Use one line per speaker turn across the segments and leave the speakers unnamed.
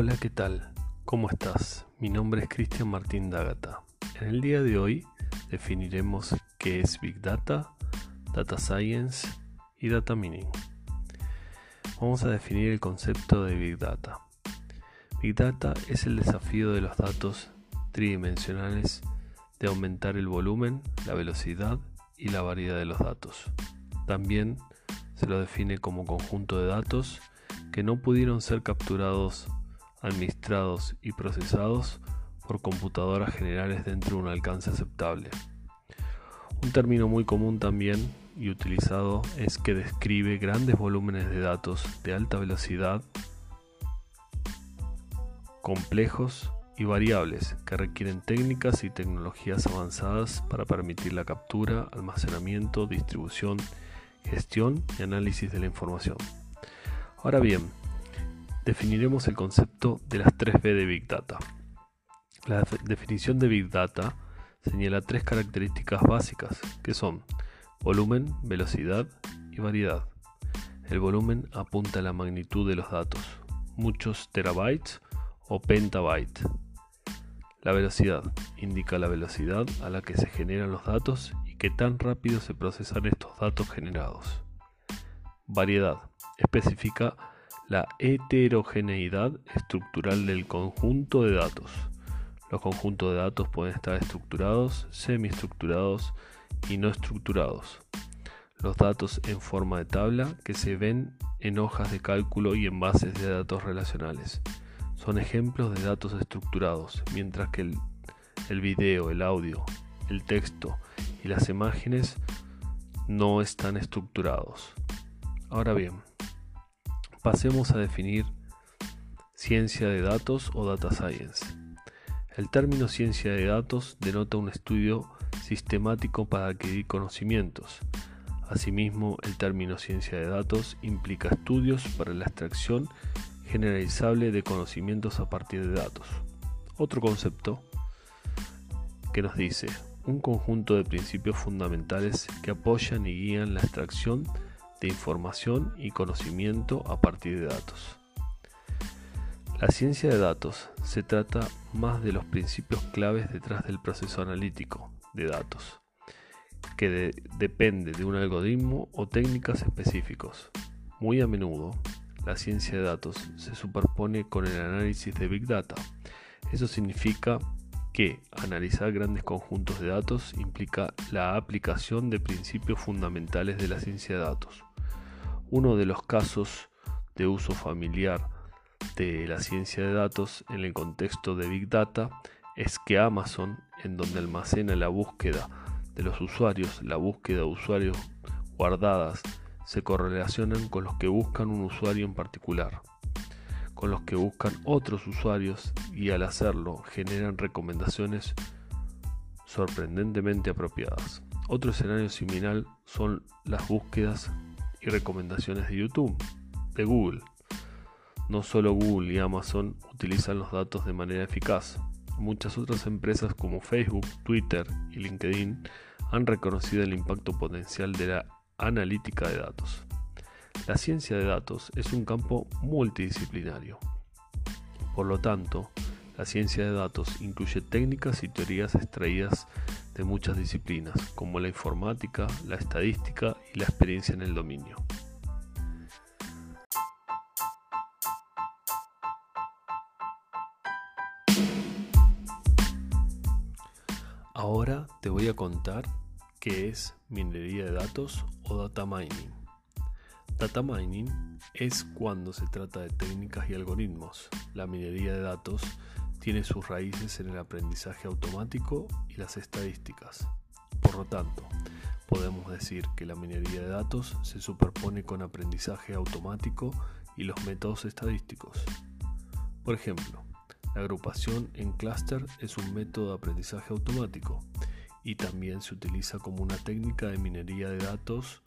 Hola, ¿qué tal? ¿Cómo estás? Mi nombre es Cristian Martín Dagata. En el día de hoy definiremos qué es Big Data, Data Science y Data Mining. Vamos a definir el concepto de Big Data. Big Data es el desafío de los datos tridimensionales de aumentar el volumen, la velocidad y la variedad de los datos. También se lo define como conjunto de datos que no pudieron ser capturados, administrados y procesados por computadoras generales dentro de un alcance aceptable. Un término muy común también y utilizado es que describe grandes volúmenes de datos de alta velocidad, complejos y variables que requieren técnicas y tecnologías avanzadas para permitir la captura, almacenamiento, distribución, gestión y análisis de la información. Ahora bien, definiremos el concepto de las 3B de Big Data. La definición de Big Data señala tres características básicas que son volumen, velocidad y variedad. El volumen apunta a la magnitud de los datos, muchos terabytes o petabytes. La velocidad indica la velocidad a la que se generan los datos y qué tan rápido se procesan estos datos generados. Variedad especifica la heterogeneidad estructural del conjunto de datos. Los conjuntos de datos pueden estar estructurados, semiestructurados y no estructurados. Los datos en forma de tabla que se ven en hojas de cálculo y en bases de datos relacionales. Son ejemplos de datos estructurados, mientras que el, el video, el audio, el texto y las imágenes no están estructurados. Ahora bien, pasemos a definir ciencia de datos o data science. El término ciencia de datos denota un estudio sistemático para adquirir conocimientos. Asimismo, el término ciencia de datos implica estudios para la extracción generalizable de conocimientos a partir de datos. Otro concepto que nos dice un conjunto de principios fundamentales que apoyan y guían la extracción de información y conocimiento a partir de datos. La ciencia de datos se trata más de los principios claves detrás del proceso analítico de datos, que depende de un algoritmo o técnicas específicos. Muy a menudo, la ciencia de datos se superpone con el análisis de Big Data. Eso significa que analizar grandes conjuntos de datos implica la aplicación de principios fundamentales de la ciencia de datos. Uno de los casos de uso familiar de la ciencia de datos en el contexto de Big Data es que Amazon, en donde almacena la búsqueda de los usuarios, la búsqueda de usuarios guardadas, se correlacionan con los que buscan un usuario en particular, con los que buscan otros usuarios y al hacerlo generan recomendaciones sorprendentemente apropiadas. Otro escenario similar son las búsquedas y recomendaciones de YouTube, de Google. No solo Google y Amazon utilizan los datos de manera eficaz. Muchas otras empresas como Facebook, Twitter y LinkedIn han reconocido el impacto potencial de la analítica de datos. La ciencia de datos es un campo multidisciplinario. Por lo tanto, la ciencia de datos incluye técnicas y teorías extraídas de muchas disciplinas, como la informática, la estadística y la experiencia en el dominio. Ahora te voy a contar qué es minería de datos o data mining. Data mining es cuando se trata de técnicas y algoritmos. La minería de datos tiene sus raíces en el aprendizaje automático y las estadísticas. Por lo tanto, podemos decir que la minería de datos se superpone con aprendizaje automático y los métodos estadísticos. Por ejemplo, la agrupación en clúster es un método de aprendizaje automático y también se utiliza como una técnica de minería de datos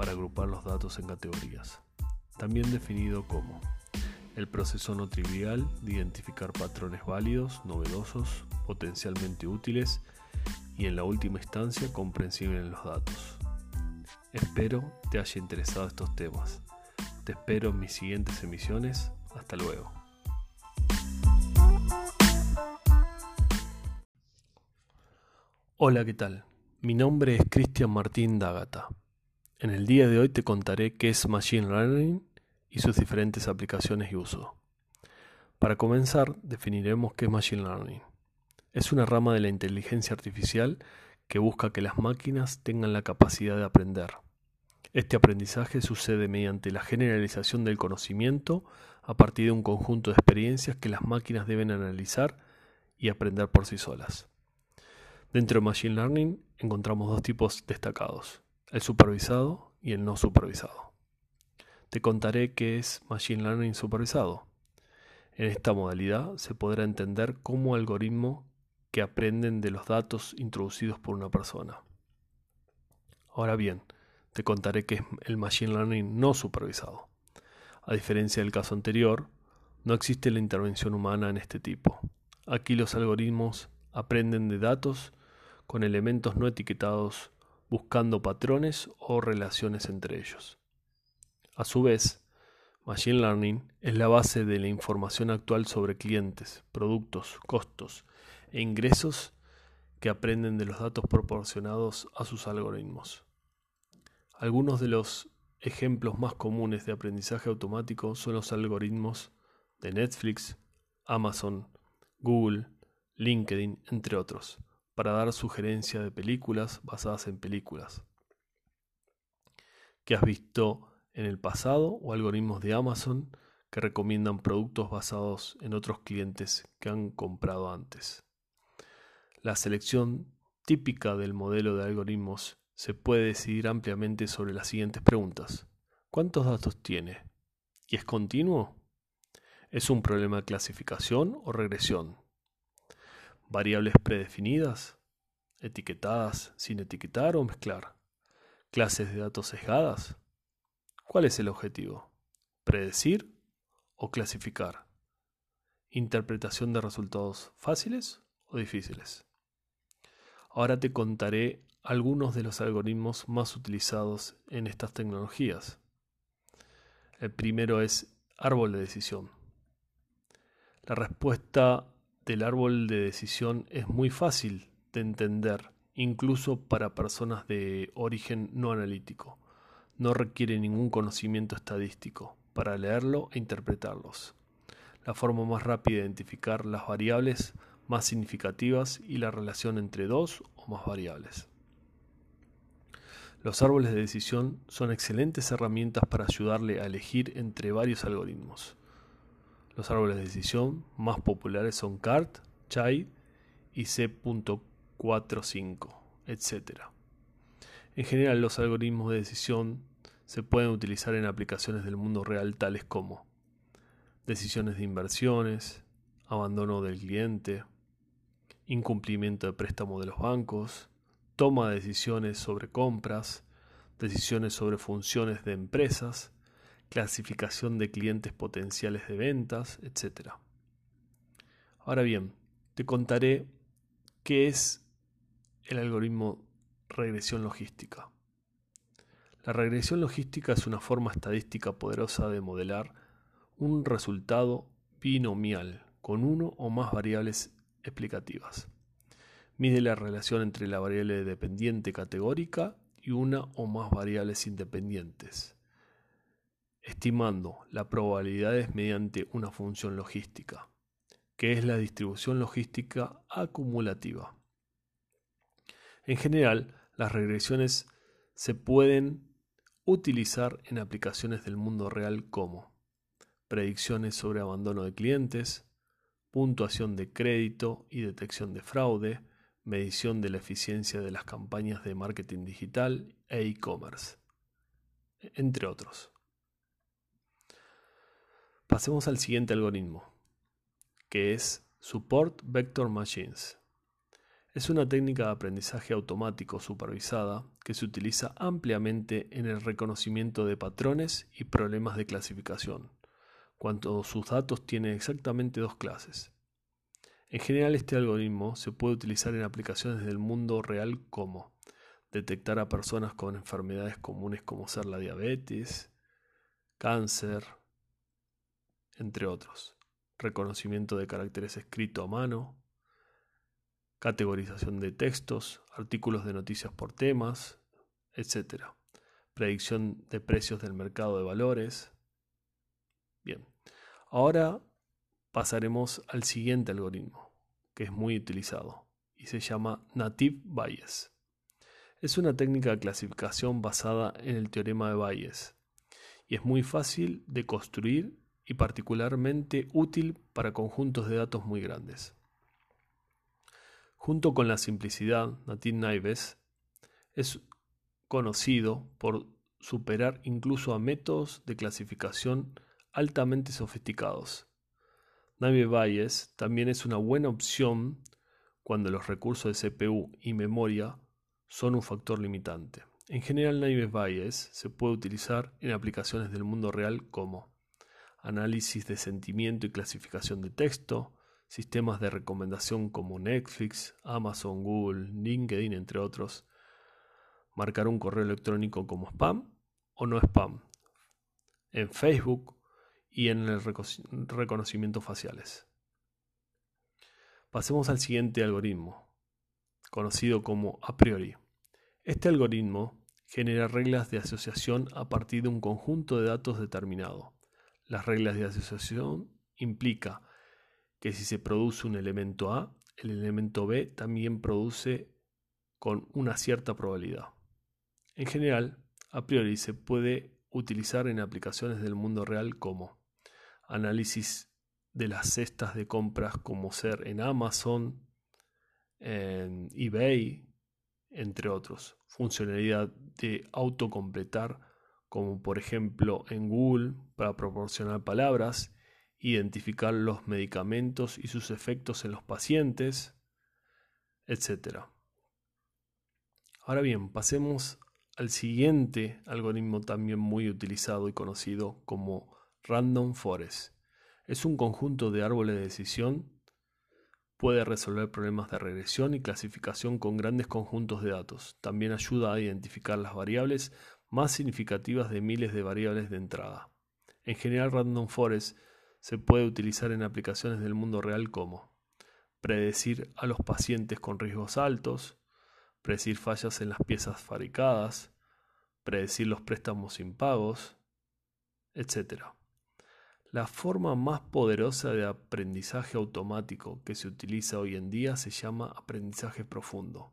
para agrupar los datos en categorías, también definido como el proceso no trivial de identificar patrones válidos, novedosos, potencialmente útiles y en la última instancia comprensible en los datos. Espero te haya interesado estos temas. Te espero en mis siguientes emisiones. Hasta luego. Hola, ¿qué tal? Mi nombre es Cristian Martín Dagata. En el día de hoy te contaré qué es Machine Learning y sus diferentes aplicaciones y uso. Para comenzar, definiremos qué es Machine Learning. Es una rama de la inteligencia artificial que busca que las máquinas tengan la capacidad de aprender. Este aprendizaje sucede mediante la generalización del conocimiento a partir de un conjunto de experiencias que las máquinas deben analizar y aprender por sí solas. Dentro de Machine Learning encontramos dos tipos destacados, el supervisado y el no supervisado. Te contaré qué es Machine Learning supervisado. En esta modalidad se podrá entender como algoritmos que aprenden de los datos introducidos por una persona. Ahora bien, te contaré qué es el Machine Learning no supervisado. A diferencia del caso anterior, no existe la intervención humana en este tipo. Aquí los algoritmos aprenden de datos con elementos no etiquetados buscando patrones o relaciones entre ellos. A su vez, Machine Learning es la base de la información actual sobre clientes, productos, costos e ingresos que aprenden de los datos proporcionados a sus algoritmos. Algunos de los ejemplos más comunes de aprendizaje automático son los algoritmos de Netflix, Amazon, Google, LinkedIn, entre otros para dar sugerencia de películas basadas en películas que has visto en el pasado o algoritmos de Amazon que recomiendan productos basados en otros clientes que han comprado antes. La selección típica del modelo de algoritmos se puede decidir ampliamente sobre las siguientes preguntas. ¿Cuántos datos tiene? ¿Y es continuo? ¿Es un problema de clasificación o regresión? Variables predefinidas, etiquetadas sin etiquetar o mezclar, clases de datos sesgadas. ¿Cuál es el objetivo? ¿Predecir o clasificar? ¿Interpretación de resultados fáciles o difíciles? Ahora te contaré algunos de los algoritmos más utilizados en estas tecnologías. El primero es árbol de decisión. La respuesta del árbol de decisión es muy fácil de entender, incluso para personas de origen no analítico. No requiere ningún conocimiento estadístico para leerlo e interpretarlos. La forma más rápida de identificar las variables más significativas y la relación entre dos o más variables. Los árboles de decisión son excelentes herramientas para ayudarle a elegir entre varios algoritmos. Los árboles de decisión más populares son CART, CHAI y C.45, etc. En general, los algoritmos de decisión se pueden utilizar en aplicaciones del mundo real tales como decisiones de inversiones, abandono del cliente, incumplimiento de préstamo de los bancos, toma de decisiones sobre compras, decisiones sobre funciones de empresas, clasificación de clientes potenciales de ventas, etc. Ahora bien, te contaré qué es el algoritmo regresión logística. La regresión logística es una forma estadística poderosa de modelar un resultado binomial con uno o más variables explicativas. Mide la relación entre la variable dependiente categórica y una o más variables independientes estimando las probabilidades mediante una función logística, que es la distribución logística acumulativa. En general, las regresiones se pueden utilizar en aplicaciones del mundo real como predicciones sobre abandono de clientes, puntuación de crédito y detección de fraude, medición de la eficiencia de las campañas de marketing digital e e-commerce, entre otros. Pasemos al siguiente algoritmo, que es Support Vector Machines. Es una técnica de aprendizaje automático supervisada que se utiliza ampliamente en el reconocimiento de patrones y problemas de clasificación, cuando sus datos tienen exactamente dos clases. En general este algoritmo se puede utilizar en aplicaciones del mundo real como detectar a personas con enfermedades comunes como ser la diabetes, cáncer, entre otros. Reconocimiento de caracteres escrito a mano, categorización de textos, artículos de noticias por temas, etc. Predicción de precios del mercado de valores. Bien, ahora pasaremos al siguiente algoritmo, que es muy utilizado y se llama Native Bayes. Es una técnica de clasificación basada en el teorema de Bayes y es muy fácil de construir y particularmente útil para conjuntos de datos muy grandes. Junto con la simplicidad, Native Naives es conocido por superar incluso a métodos de clasificación altamente sofisticados. Naive Bayes también es una buena opción cuando los recursos de CPU y memoria son un factor limitante. En general, Naive Bayes se puede utilizar en aplicaciones del mundo real como análisis de sentimiento y clasificación de texto, sistemas de recomendación como Netflix, Amazon, Google, LinkedIn, entre otros, marcar un correo electrónico como spam o no spam, en Facebook y en el reconocimiento faciales. Pasemos al siguiente algoritmo, conocido como a priori. Este algoritmo genera reglas de asociación a partir de un conjunto de datos determinado. Las reglas de asociación implica que si se produce un elemento A, el elemento B también produce con una cierta probabilidad. En general, a priori se puede utilizar en aplicaciones del mundo real como análisis de las cestas de compras como ser en Amazon, en eBay, entre otros. Funcionalidad de autocompletar como por ejemplo en Google para proporcionar palabras identificar los medicamentos y sus efectos en los pacientes, etc. Ahora bien, pasemos al siguiente algoritmo también muy utilizado y conocido como Random Forest. Es un conjunto de árboles de decisión. Puede resolver problemas de regresión y clasificación con grandes conjuntos de datos. También ayuda a identificar las variables más significativas de miles de variables de entrada. En general, Random Forest se puede utilizar en aplicaciones del mundo real como predecir a los pacientes con riesgos altos, predecir fallas en las piezas fabricadas, predecir los préstamos impagos, etc. La forma más poderosa de aprendizaje automático que se utiliza hoy en día se llama aprendizaje profundo.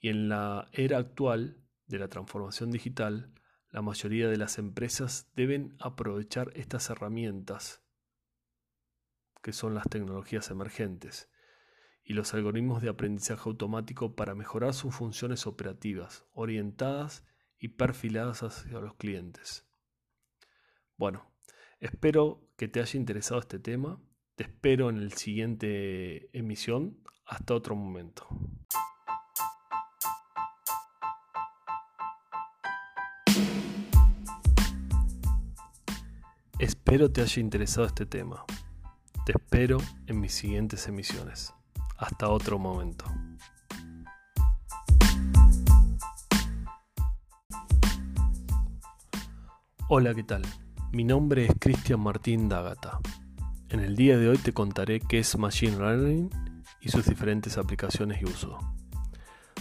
Y en la era actual de la transformación digital, la mayoría de las empresas deben aprovechar estas herramientas, que son las tecnologías emergentes, y los algoritmos de aprendizaje automático para mejorar sus funciones operativas, orientadas y perfiladas hacia los clientes. Bueno, espero que te haya interesado este tema. Te espero en la siguiente emisión. Hasta otro momento. Espero te haya interesado este tema. Te espero en mis siguientes emisiones. Hasta otro momento. Hola, ¿qué tal? Mi nombre es Cristian Martín Dagata. En el día de hoy te contaré qué es Machine Learning y sus diferentes aplicaciones y uso.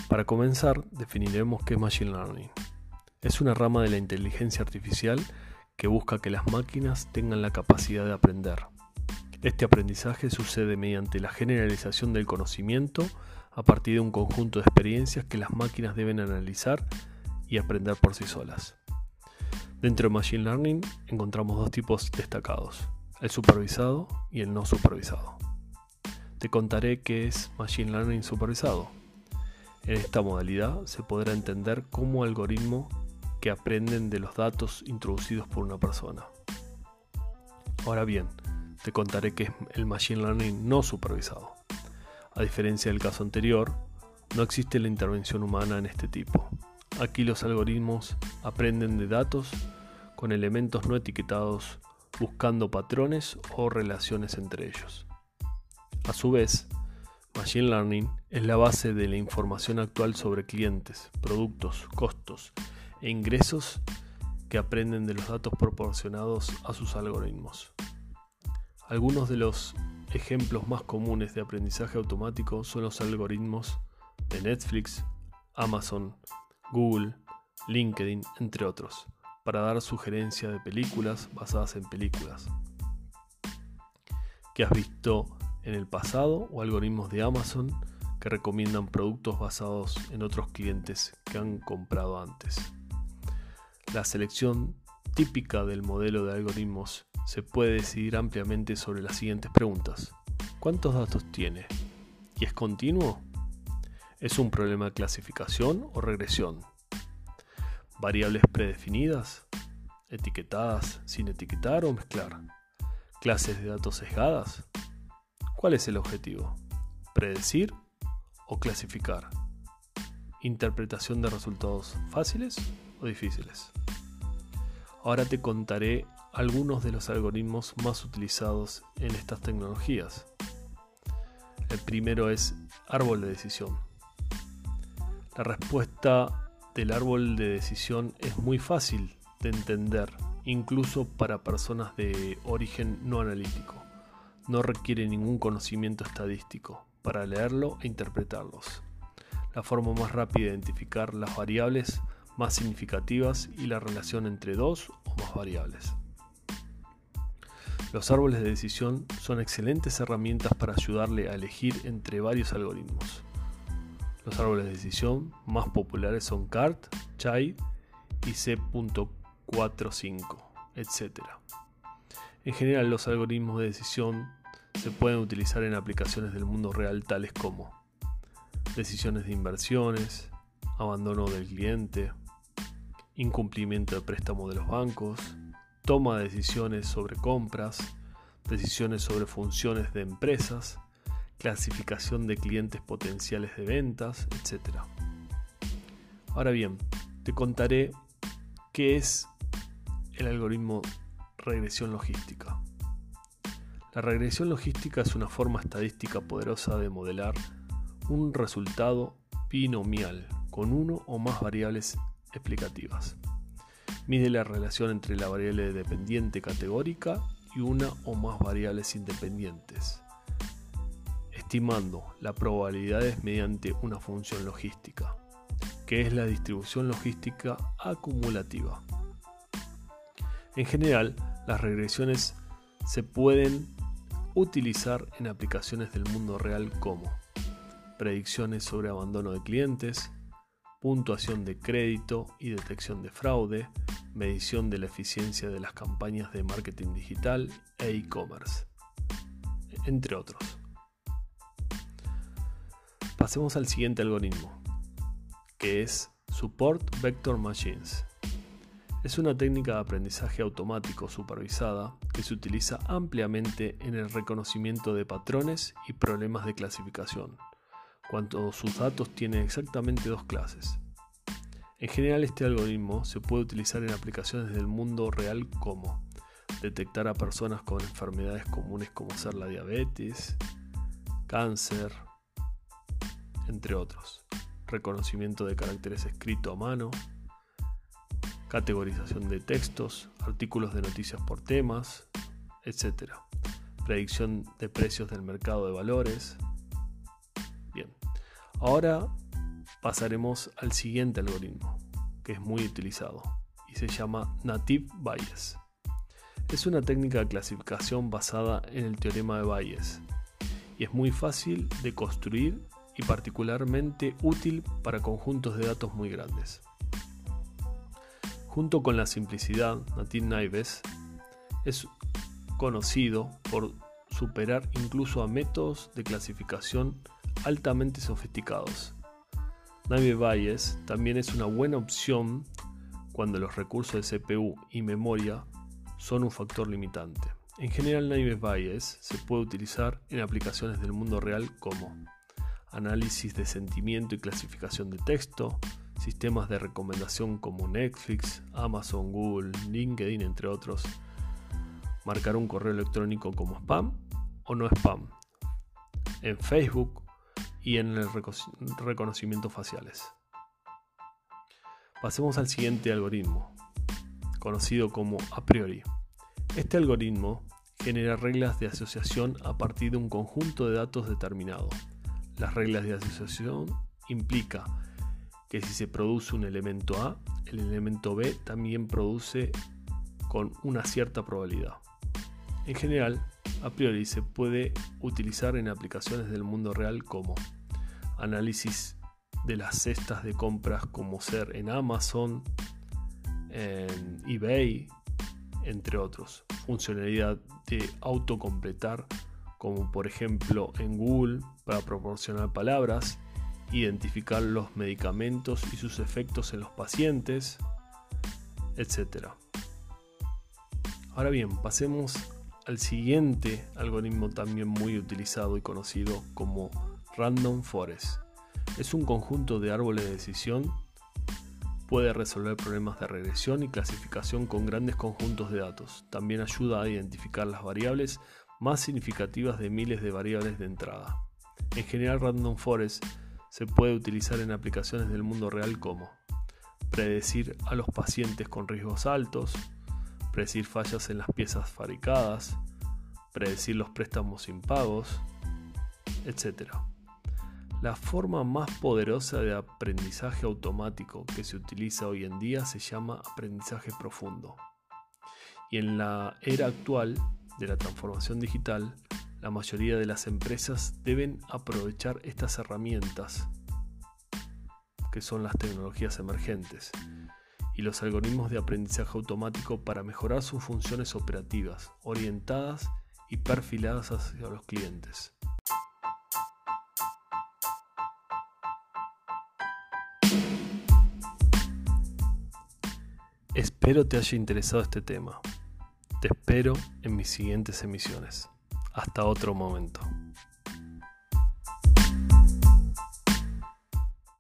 Para comenzar, definiremos qué es Machine Learning. Es una rama de la inteligencia artificial que busca que las máquinas tengan la capacidad de aprender. Este aprendizaje sucede mediante la generalización del conocimiento a partir de un conjunto de experiencias que las máquinas deben analizar y aprender por sí solas. Dentro de Machine Learning encontramos dos tipos destacados, el supervisado y el no supervisado. Te contaré qué es Machine Learning supervisado. En esta modalidad se podrá entender cómo algoritmo que aprenden de los datos introducidos por una persona. Ahora bien, te contaré que es el Machine Learning no supervisado. A diferencia del caso anterior, no existe la intervención humana en este tipo. Aquí los algoritmos aprenden de datos con elementos no etiquetados buscando patrones o relaciones entre ellos. A su vez, Machine Learning es la base de la información actual sobre clientes, productos, costos e ingresos que aprenden de los datos proporcionados a sus algoritmos. Algunos de los ejemplos más comunes de aprendizaje automático son los algoritmos de Netflix, Amazon, Google, LinkedIn, entre otros, para dar sugerencia de películas basadas en películas que has visto en el pasado o algoritmos de Amazon que recomiendan productos basados en otros clientes que han comprado antes. La selección típica del modelo de algoritmos se puede decidir ampliamente sobre las siguientes preguntas. ¿Cuántos datos tiene? ¿Y es continuo? ¿Es un problema de clasificación o regresión? ¿Variables predefinidas? ¿Etiquetadas sin etiquetar o mezclar? ¿Clases de datos sesgadas? ¿Cuál es el objetivo? ¿Predecir o clasificar? ¿Interpretación de resultados fáciles o difíciles? Ahora te contaré algunos de los algoritmos más utilizados en estas tecnologías. El primero es árbol de decisión. La respuesta del árbol de decisión es muy fácil de entender, incluso para personas de origen no analítico. No requiere ningún conocimiento estadístico para leerlo e interpretarlos. La forma más rápida de identificar las variables más significativas y la relación entre dos o más variables. Los árboles de decisión son excelentes herramientas para ayudarle a elegir entre varios algoritmos. Los árboles de decisión más populares son CART, CHAI y C.45, etc. En general, los algoritmos de decisión se pueden utilizar en aplicaciones del mundo real tales como decisiones de inversiones, abandono del cliente, incumplimiento de préstamo de los bancos, toma de decisiones sobre compras, decisiones sobre funciones de empresas, clasificación de clientes potenciales de ventas, etc. Ahora bien, te contaré qué es el algoritmo regresión logística. La regresión logística es una forma estadística poderosa de modelar un resultado binomial con uno o más variables explicativas. Mide la relación entre la variable dependiente categórica y una o más variables independientes, estimando las probabilidades mediante una función logística, que es la distribución logística acumulativa. En general, las regresiones se pueden utilizar en aplicaciones del mundo real como predicciones sobre abandono de clientes, puntuación de crédito y detección de fraude, medición de la eficiencia de las campañas de marketing digital e e-commerce, entre otros. Pasemos al siguiente algoritmo, que es Support Vector Machines. Es una técnica de aprendizaje automático supervisada que se utiliza ampliamente en el reconocimiento de patrones y problemas de clasificación cuando sus datos tienen exactamente dos clases. En general este algoritmo se puede utilizar en aplicaciones del mundo real como detectar a personas con enfermedades comunes como ser la diabetes, cáncer, entre otros, reconocimiento de caracteres escrito a mano, categorización de textos, artículos de noticias por temas, etc. Predicción de precios del mercado de valores, Ahora pasaremos al siguiente algoritmo, que es muy utilizado, y se llama Native Bayes. Es una técnica de clasificación basada en el teorema de Bayes, y es muy fácil de construir y particularmente útil para conjuntos de datos muy grandes. Junto con la simplicidad, Native Bayes es conocido por superar incluso a métodos de clasificación altamente sofisticados. Naive Bayes también es una buena opción cuando los recursos de CPU y memoria son un factor limitante. En general, Naive Bayes se puede utilizar en aplicaciones del mundo real como análisis de sentimiento y clasificación de texto, sistemas de recomendación como Netflix, Amazon, Google, LinkedIn, entre otros, marcar un correo electrónico como spam o no spam, en Facebook y en el reconocimiento faciales. Pasemos al siguiente algoritmo, conocido como a priori. Este algoritmo genera reglas de asociación a partir de un conjunto de datos determinado. Las reglas de asociación implica que si se produce un elemento A, el elemento B también produce con una cierta probabilidad. En general, a priori se puede utilizar en aplicaciones del mundo real como análisis de las cestas de compras como ser en Amazon, en eBay, entre otros. Funcionalidad de autocompletar como por ejemplo en Google para proporcionar palabras, identificar los medicamentos y sus efectos en los pacientes, etc. Ahora bien, pasemos al siguiente algoritmo también muy utilizado y conocido como Random Forest. Es un conjunto de árboles de decisión. Puede resolver problemas de regresión y clasificación con grandes conjuntos de datos. También ayuda a identificar las variables más significativas de miles de variables de entrada. En general, Random Forest se puede utilizar en aplicaciones del mundo real como predecir a los pacientes con riesgos altos, predecir fallas en las piezas fabricadas, predecir los préstamos impagos, etc. La forma más poderosa de aprendizaje automático que se utiliza hoy en día se llama aprendizaje profundo. Y en la era actual de la transformación digital, la mayoría de las empresas deben aprovechar estas herramientas que son las tecnologías emergentes y los algoritmos de aprendizaje automático para mejorar sus funciones operativas, orientadas y perfiladas hacia los clientes. Espero te haya interesado este tema. Te espero en mis siguientes emisiones. Hasta otro momento.